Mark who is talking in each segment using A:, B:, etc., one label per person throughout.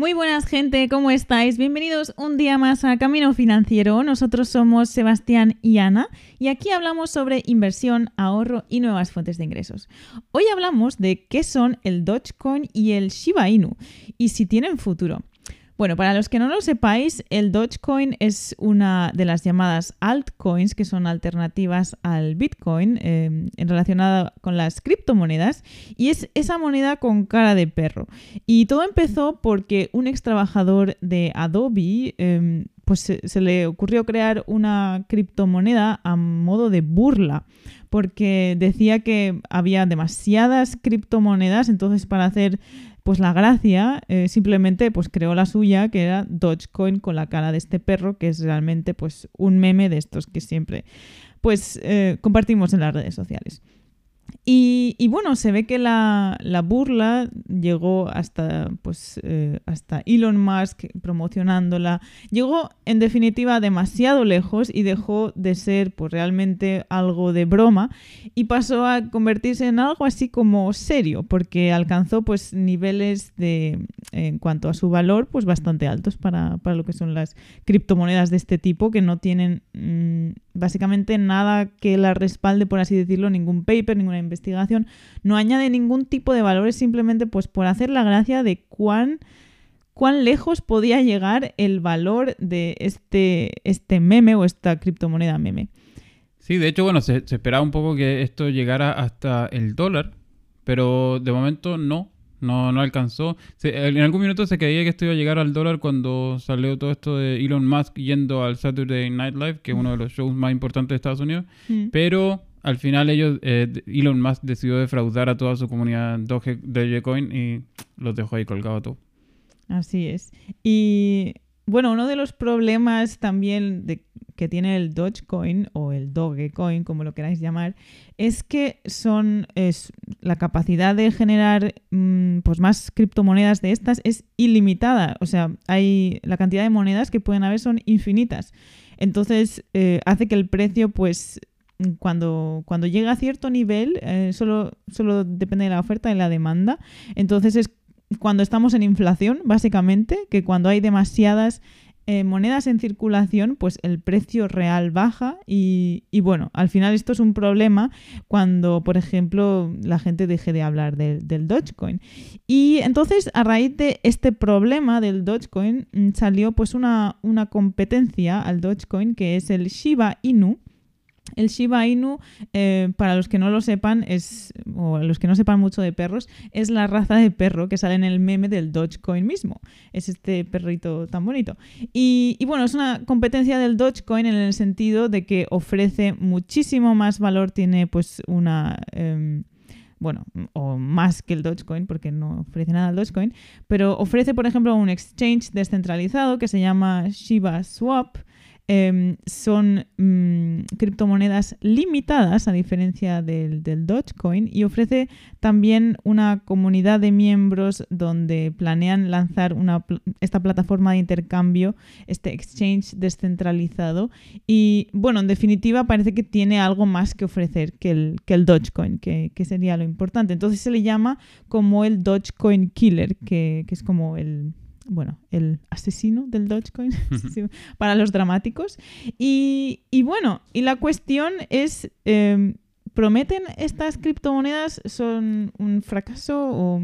A: Muy buenas gente, ¿cómo estáis? Bienvenidos un día más a Camino Financiero. Nosotros somos Sebastián y Ana y aquí hablamos sobre inversión, ahorro y nuevas fuentes de ingresos. Hoy hablamos de qué son el Dogecoin y el Shiba Inu y si tienen futuro. Bueno, para los que no lo sepáis, el Dogecoin es una de las llamadas altcoins, que son alternativas al Bitcoin eh, relacionada con las criptomonedas, y es esa moneda con cara de perro. Y todo empezó porque un ex trabajador de Adobe em, pues se, le ocurrió crear una criptomoneda a modo de burla, porque decía que había demasiadas criptomonedas, entonces para hacer pues la gracia eh, simplemente pues creó la suya, que era Dogecoin con la cara de este perro, que es realmente pues un meme de estos que siempre pues eh, compartimos en las redes sociales. Y, bueno, se ve que la, burla llegó hasta, pues, eh, hasta Elon Musk promocionándola. Llegó, en definitiva, demasiado lejos y dejó de ser pues, realmente algo de broma y pasó a convertirse en algo así como serio, porque alcanzó pues, niveles de, en cuanto a su valor pues, bastante altos para, lo que son las criptomonedas de este tipo, que no tienen mm, básicamente nada que la respalde, por así decirlo, ningún paper, ninguna investigación, no añade ningún tipo de valores simplemente pues por hacer la gracia de cuán, cuán lejos podía llegar el valor de este, este meme o esta criptomoneda meme.
B: Sí, de hecho, bueno, se, se esperaba un poco que esto llegara hasta el dólar, pero de momento no. No, no alcanzó. en algún minuto se creía que esto iba a llegar al dólar cuando salió todo esto de Elon Musk yendo al Saturday Night Live, que es uno de los shows más importantes de Estados Unidos. Mm. Pero al final ellos, eh, Elon Musk decidió defraudar a toda su comunidad Dogecoin y los dejó ahí colgado todo.
A: Así es. Y bueno, uno de los problemas también que tiene el Dogecoin o el Dogecoin, como lo queráis llamar, es que son es, la capacidad de generar mm, pues más criptomonedas de estas es ilimitada. O sea, hay la cantidad de monedas que pueden haber son infinitas. Entonces eh, hace que el precio, pues, cuando, cuando llega a cierto nivel, eh, solo, solo depende de la oferta y la demanda. Entonces es cuando estamos en inflación, básicamente, que cuando hay demasiadas eh, monedas en circulación, pues el precio real baja y, bueno, al final esto es un problema cuando, por ejemplo, la gente deje de hablar del, del Dogecoin. Y entonces, a raíz de este problema del Dogecoin, mm, salió pues una, una competencia al Dogecoin que es el Shiba Inu el Shiba Inu, eh, para los que no lo sepan, es, o los que no sepan mucho de perros, es la raza de perro que sale en el meme del Dogecoin mismo. Es este perrito tan bonito. Y, bueno, es una competencia del Dogecoin en el sentido de que ofrece muchísimo más valor, tiene pues una... Em, bueno, o más que el Dogecoin, porque no ofrece nada el Dogecoin, pero ofrece, por ejemplo, un exchange descentralizado que se llama Shiba Swap, Em, son mm, criptomonedas limitadas a diferencia del, Dogecoin y ofrece también una comunidad de miembros donde planean lanzar esta plataforma de intercambio, este exchange descentralizado y bueno, en definitiva parece que tiene algo más que ofrecer que el, que el Dogecoin, que, sería lo importante. Entonces se le llama como el Dogecoin Killer, que es como el bueno, el asesino del Dogecoin para los dramáticos. Y, bueno, y la cuestión es, em, ¿prometen estas criptomonedas son un fracaso o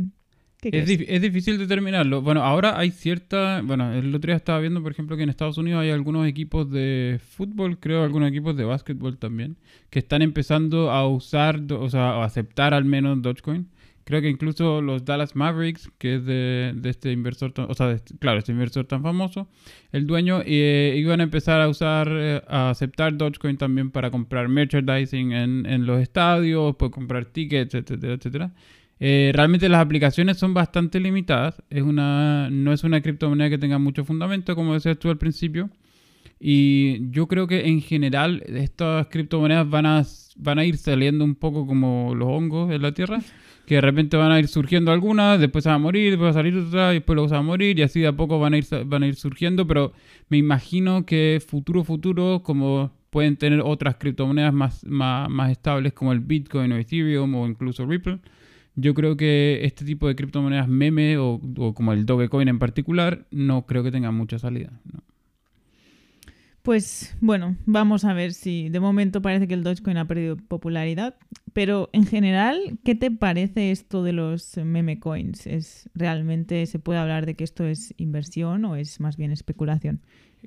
B: es, es, difícil determinarlo. Bueno, ahora hay cierta. Bueno, el otro día estaba viendo, por ejemplo, que en Estados Unidos hay algunos equipos de fútbol, creo, algunos equipos de básquetbol también, que están empezando a usar, o sea, a aceptar al menos Dogecoin. Creo que incluso los Dallas Mavericks, que es de, este inversor, o sea, este, claro, este inversor tan famoso, el dueño, eh, iban a empezar a usar, eh, a aceptar Dogecoin también para comprar merchandising en, en los estadios, para comprar tickets, etcétera, etcétera. Eh, realmente las aplicaciones son bastante limitadas. Es una, no es una criptomoneda que tenga mucho fundamento, como decías tú al principio. Y yo creo que en general estas criptomonedas van a, van a ir saliendo un poco como los hongos en la Tierra que de repente van a ir surgiendo algunas, después se van a morir, después va a salir otra, después luego se va a morir, y así de a poco van a ir, van a ir surgiendo, pero me imagino que futuro, futuro, como pueden tener otras criptomonedas más, más, más estables como el Bitcoin o Ethereum o incluso Ripple, yo creo que este tipo de criptomonedas meme o, o como el Dogecoin en particular, no creo que tengan mucha salida. ¿no?
A: Pues bueno, vamos a ver si de momento parece que el Dogecoin ha perdido popularidad, pero en general, ¿qué te parece esto de los meme coins? ¿Es realmente se puede hablar de que esto es inversión o es más bien especulación?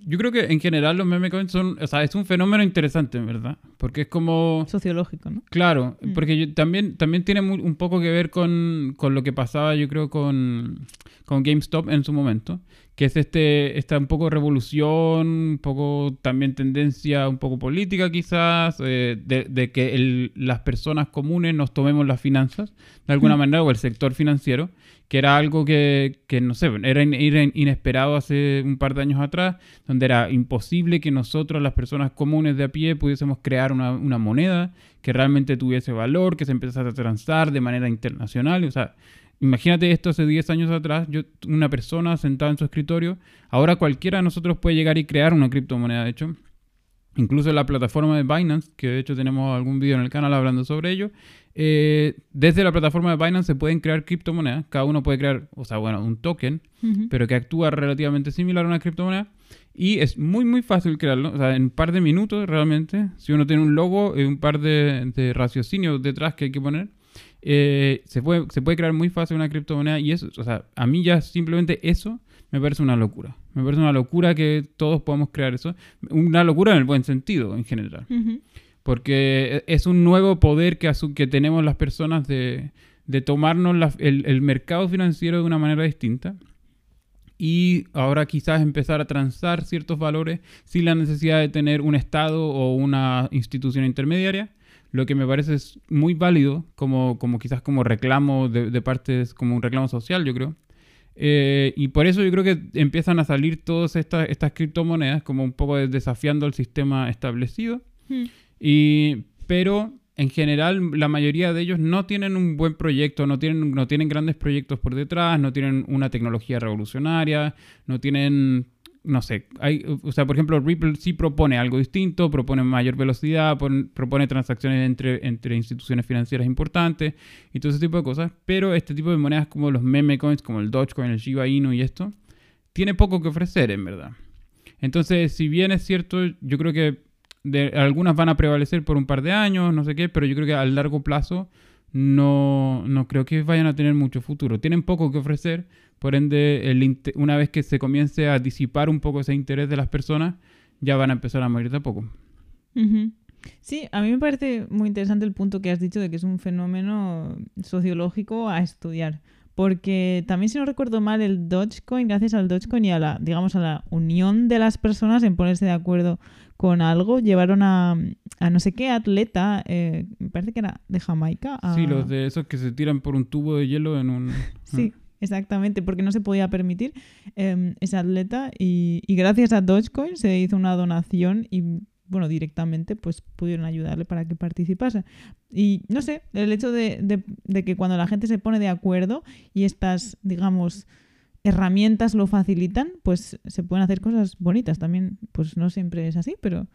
B: Yo creo que en general los meme coins son, o sea, es un fenómeno interesante, ¿verdad? Porque es como...
A: Sociológico, ¿no?
B: Claro,
A: Mm.
B: porque yo- también, también tiene un poco que ver con, con lo que pasaba, yo creo, con, con GameStop en su momento, que es este, esta un poco revolución, un poco también tendencia un poco política quizás, eh, de, de que el- las personas comunes nos tomemos las finanzas, de alguna
A: Mm.
B: manera, o el sector financiero, que era algo que, que, no sé, era, in- era inesperado hace un par de años atrás, donde era imposible que nosotros, las personas comunes de a pie, pudiésemos crear una, una moneda que realmente tuviese valor, que se empezara a transar de manera internacional. O sea, imagínate esto hace 10 años atrás, yo, una persona sentada en su escritorio, ahora cualquiera de nosotros puede llegar y crear una criptomoneda, de hecho. Incluso la plataforma de Binance, que de hecho tenemos algún vídeo en el canal hablando sobre ello, eh, desde la plataforma de Binance se pueden crear criptomonedas. Cada uno puede crear, o sea, bueno, un token, pero que actúa relativamente similar a una criptomoneda. Y es muy, muy fácil crearlo. O sea, en un par de minutos realmente, si uno tiene un logo y un par de, de raciocinios detrás que hay que poner, eh, se, puede, se puede crear muy fácil una criptomoneda. Y eso, o sea, a mí ya simplemente eso me parece una locura. Me parece una locura que todos podamos crear eso. Una locura en el buen sentido, en general.
A: Ujú.
B: Porque es un nuevo poder que, que tenemos las personas de, de tomarnos la- el, el mercado financiero de una manera distinta. Y ahora quizás empezar a transar ciertos valores sin la necesidad de tener un Estado o una institución intermediaria. Lo que me parece es muy válido, como, como quizás como reclamo de, de parte, como un reclamo social, yo creo. Eh, y por eso yo creo que empiezan a salir todas estas, estas criptomonedas como un poco desafiando el sistema establecido.
A: Mm.
B: Y, pero en general la mayoría de ellos no tienen un buen proyecto, no tienen, no tienen grandes proyectos por detrás, no tienen una tecnología revolucionaria, no tienen, no sé, hay, o sea, por ejemplo, Ripple sí propone algo distinto, propone mayor velocidad, pon- propone transacciones entre, entre instituciones financieras importantes y todo ese tipo de cosas, pero este tipo de monedas como los meme coins, como el Dogecoin, el Shiba Inu y esto, tiene poco que ofrecer en verdad. Entonces, si bien es cierto, yo creo que de, algunas van a prevalecer por un par de años, no sé qué, pero yo creo que a largo plazo no, no creo que vayan a tener mucho futuro. Tienen poco que ofrecer, por ende, el una vez que se comience a disipar un poco ese interés de las personas, ya van a empezar a morir de poco.
A: Sí, a mí me parece muy interesante el punto que has dicho de que es un fenómeno sociológico a estudiar. Porque también, si no recuerdo mal, el Dogecoin, gracias al Dogecoin y a la, digamos, a la unión de las personas en ponerse de acuerdo con algo, llevaron a, a no sé qué atleta, eh, me parece que era de Jamaica. a-
B: Sí, los de esos que se tiran por un tubo de hielo en un...
A: Sí, exactamente, porque no se podía permitir eh, ese atleta y, y gracias a Dogecoin se hizo una donación y bueno, directamente pues pudieron ayudarle para que participase. Y no sé, el hecho de, de- de que cuando la gente se pone de acuerdo y estas, digamos, herramientas lo facilitan, pues se pueden hacer cosas bonitas. También, pues no siempre es así, pero,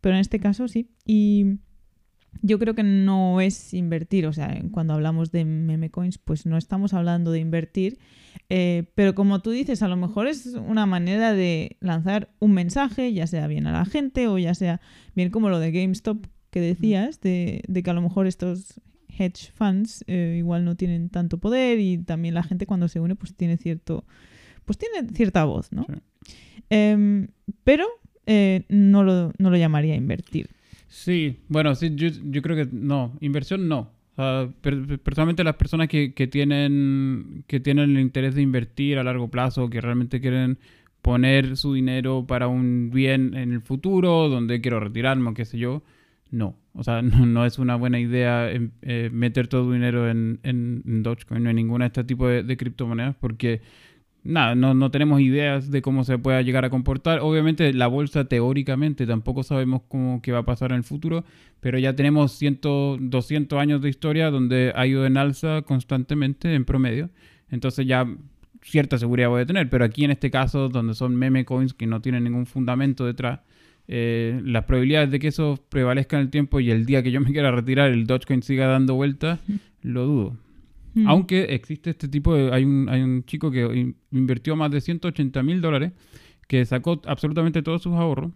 A: pero en este caso sí. Y yo creo que no es invertir, o sea, cuando hablamos de meme coins, pues no estamos hablando de invertir, eh, pero como tú dices, a lo mejor es una manera de lanzar un mensaje, ya sea bien a la gente o ya sea bien como lo de GameStop que decías, de, de que a lo mejor estos hedge funds eh, igual no tienen tanto poder y también la gente cuando se une pues tiene cierto, pues tiene cierta voz, ¿no?
B: Sí.
A: Em, pero eh, no, lo, no lo llamaría invertir.
B: Sí, bueno, sí, yo, yo creo que no, inversión no. Per- personalmente las personas que, que tienen que tienen el interés de invertir a largo plazo, que realmente quieren poner su dinero para un bien en el futuro, donde quiero retirarme o qué sé yo, no. O sea, no, es una buena idea em, eh, meter todo dinero en, en, Dogecoin o en ninguna de este tipo de, criptomonedas porque nada, no, no tenemos ideas de cómo se pueda llegar a comportar. Obviamente la bolsa teóricamente tampoco sabemos cómo va a pasar en el futuro, pero ya tenemos 100, 200 años de historia donde ha ido en alza constantemente en promedio. Entonces ya cierta seguridad voy a tener, pero aquí en este caso donde son meme coins que no tienen ningún fundamento detrás, eh, las probabilidades de que eso prevalezca en el tiempo y el día que yo me quiera retirar el Dogecoin siga dando vueltas, lo dudo.
A: Mm.
B: Aunque existe este tipo de... Hay un, hay un chico que in- invirtió más de 180 mil dólares, que sacó absolutamente todos sus ahorros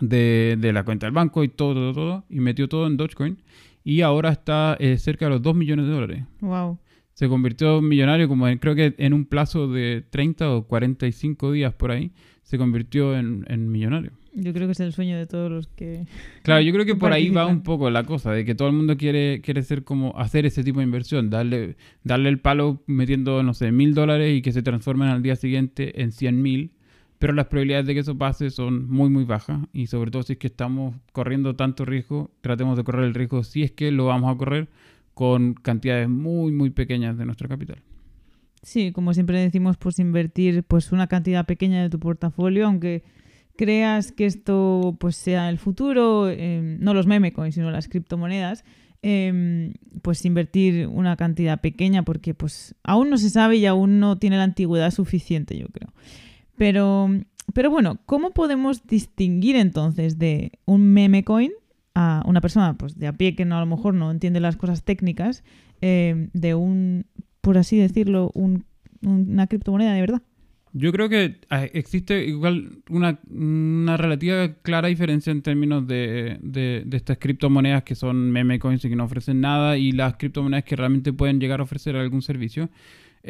B: de, de la cuenta del banco y todo, todo, todo, y metió todo en Dogecoin. Y ahora está eh, cerca de los 2 millones de dólares.
A: Wow.
B: Se convirtió en millonario como en- creo que en un plazo de 30 o 45 días por ahí. Se convirtió en, en millonario.
A: Yo creo que es el sueño de todos los que...
B: Claro, yo creo que por ahí va un poco la cosa, de que todo el mundo quiere, quiere ser como hacer ese tipo de inversión, darle, darle el palo metiendo, no sé, mil dólares y que se transformen al día siguiente en 100 mil, pero las probabilidades de que eso pase son muy, muy bajas y sobre todo si es que estamos corriendo tanto riesgo, tratemos de correr el riesgo si es que lo vamos a correr con cantidades muy, muy pequeñas de nuestro capital.
A: Sí, como siempre decimos, pues invertir pues una cantidad pequeña de tu portafolio, aunque creas que esto pues sea el futuro, eh, no los meme coins, sino las criptomonedas, eh, pues invertir una cantidad pequeña porque pues aún no se sabe y aún no tiene la antigüedad suficiente, yo creo. Pero, pero bueno, ¿cómo podemos distinguir entonces de un meme coin a una persona pues de a pie que no, a lo mejor no entiende las cosas técnicas eh, de un, por así decirlo, un- una criptomoneda de verdad?
B: Yo creo que ah, existe igual una, una relativa clara diferencia en términos de, de- de estas criptomonedas que son meme coins y que no ofrecen nada y las criptomonedas que realmente pueden llegar a ofrecer algún servicio.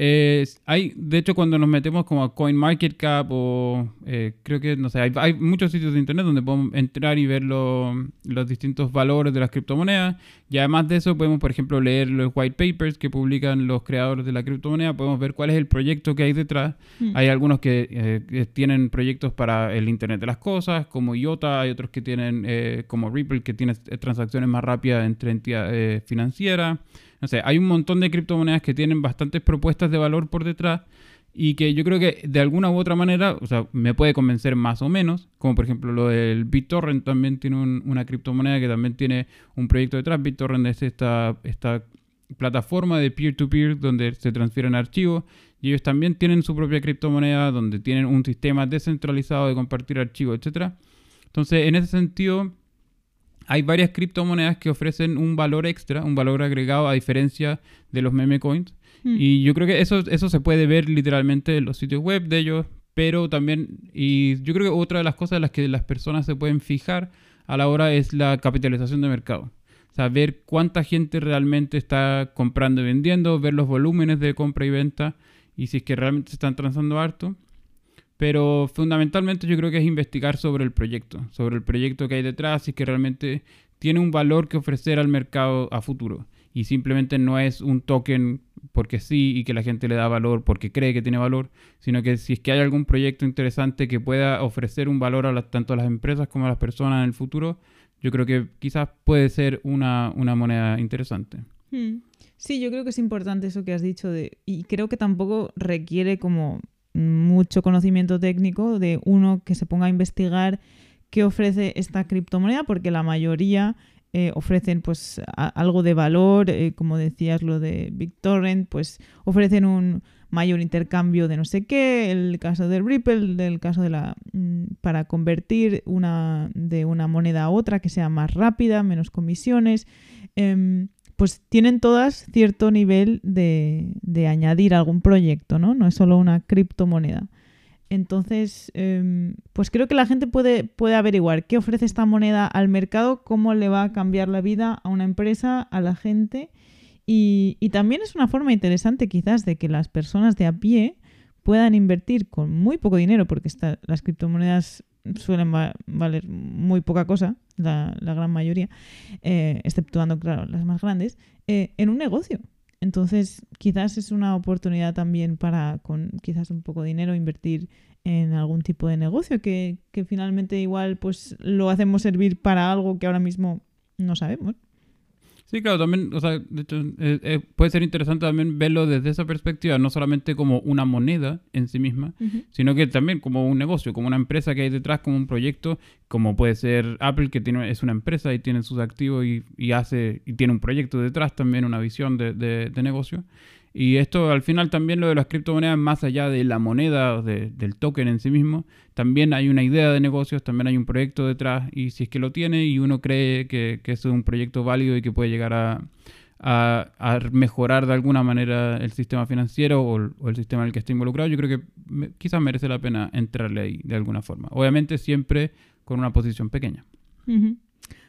B: Eh, hay, de hecho, cuando nos metemos como a CoinMarketCap o eh, creo que, no sé, hay, hay muchos sitios de internet donde podemos entrar y ver lo- los distintos valores de las criptomonedas y además de eso podemos, por ejemplo, leer los white papers que publican los creadores de la criptomoneda, podemos ver cuál es el proyecto que hay detrás
A: Mm.
B: hay algunos que, eh, tienen proyectos para el Internet de las Cosas, como IOTA, hay otros que tienen, eh, como Ripple, que tiene eh, transacciones más rápidas entre entidades financieras. No sé, hay un montón de criptomonedas que tienen bastantes propuestas de valor por detrás y que yo creo que de alguna u otra manera, o sea, me puede convencer más o menos, como por ejemplo lo del BitTorrent también tiene un- una criptomoneda que también tiene un proyecto detrás. BitTorrent es esta, esta plataforma de peer-to-peer donde se transfieren archivos y ellos también tienen su propia criptomoneda donde tienen un sistema descentralizado de compartir archivos, etc. Entonces, en ese sentido, hay varias criptomonedas que ofrecen un valor extra, un valor agregado a diferencia de los meme coins.
A: Mm.
B: Y yo creo que eso, eso se puede ver literalmente en los sitios web de ellos, pero también, y yo creo que otra de las cosas en las que las personas se pueden fijar a la hora es la capitalización de mercado. Ver cuánta gente realmente está comprando y vendiendo, ver los volúmenes de compra y venta y si es que realmente se están transando harto. Pero fundamentalmente yo creo que es investigar sobre el proyecto, sobre el proyecto que hay detrás, es que realmente tiene un valor que ofrecer al mercado a futuro. Y simplemente no es un token porque sí y que la gente le da valor porque cree que tiene valor, sino que si es que hay algún proyecto interesante que pueda ofrecer un valor a las- tanto a las empresas como a las personas en el futuro, yo creo que quizás puede ser una, una moneda interesante.
A: Mm. Sí, yo creo que es importante eso que has dicho de, y creo que tampoco requiere como mucho conocimiento técnico de uno que se ponga a investigar qué ofrece esta criptomoneda, porque la mayoría eh, ofrecen pues algo de valor, eh, como decías lo de BitTorrent, pues ofrecen un mayor intercambio de no sé qué, el caso de Ripple, del caso de la mm, para convertir una de una moneda a otra que sea más rápida, menos comisiones. em, pues tienen todas cierto nivel de, de añadir algún proyecto, ¿no? No es solo una criptomoneda. Entonces, em, pues creo que la gente puede, puede averiguar qué ofrece esta moneda al mercado, cómo le va a cambiar la vida a una empresa, a la gente. Y, y también es una forma interesante quizás de que las personas de a pie puedan invertir con muy poco dinero, porque las criptomonedas suelen va- valer muy poca cosa, la, la gran mayoría, eh, exceptuando, claro, las más grandes, eh, en un negocio. Entonces, quizás es una oportunidad también para, con quizás un poco de dinero, invertir en algún tipo de negocio que, que finalmente igual pues lo hacemos servir para algo que ahora mismo no sabemos.
B: Sí, claro, también, o sea, de hecho, eh, eh, puede ser interesante también verlo desde esa perspectiva, no solamente como una moneda en sí misma, sino que también como un negocio, como una empresa que hay detrás, como un proyecto, como puede ser Apple, que tiene, es una empresa y tiene sus activos y, y hace, y tiene un proyecto detrás también, una visión de, de- de negocio. Y esto al final también lo de las criptomonedas, más allá de la moneda de- del token en sí mismo, también hay una idea de negocios, también hay un proyecto detrás y si es que lo tiene y uno cree que, que es un proyecto válido y que puede llegar a, mejorar de alguna manera el sistema financiero o, el- sistema en el que esté involucrado, yo creo que me- quizás merece la pena entrarle ahí de alguna forma. Obviamente siempre con una posición pequeña.
A: Ujú.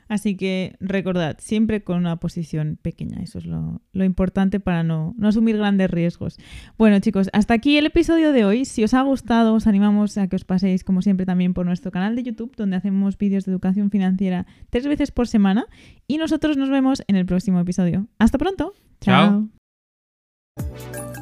A: Así que recordad, siempre con una posición pequeña, eso es lo, lo importante para no, no asumir grandes riesgos. Bueno chicos, hasta aquí el episodio de hoy. Si os ha gustado, os animamos a que os paséis como siempre también por nuestro canal de YouTube, donde hacemos vídeos de educación financiera tres veces por semana. Y nosotros nos vemos en el próximo episodio. Hasta pronto.
B: Chao.
A: Chao.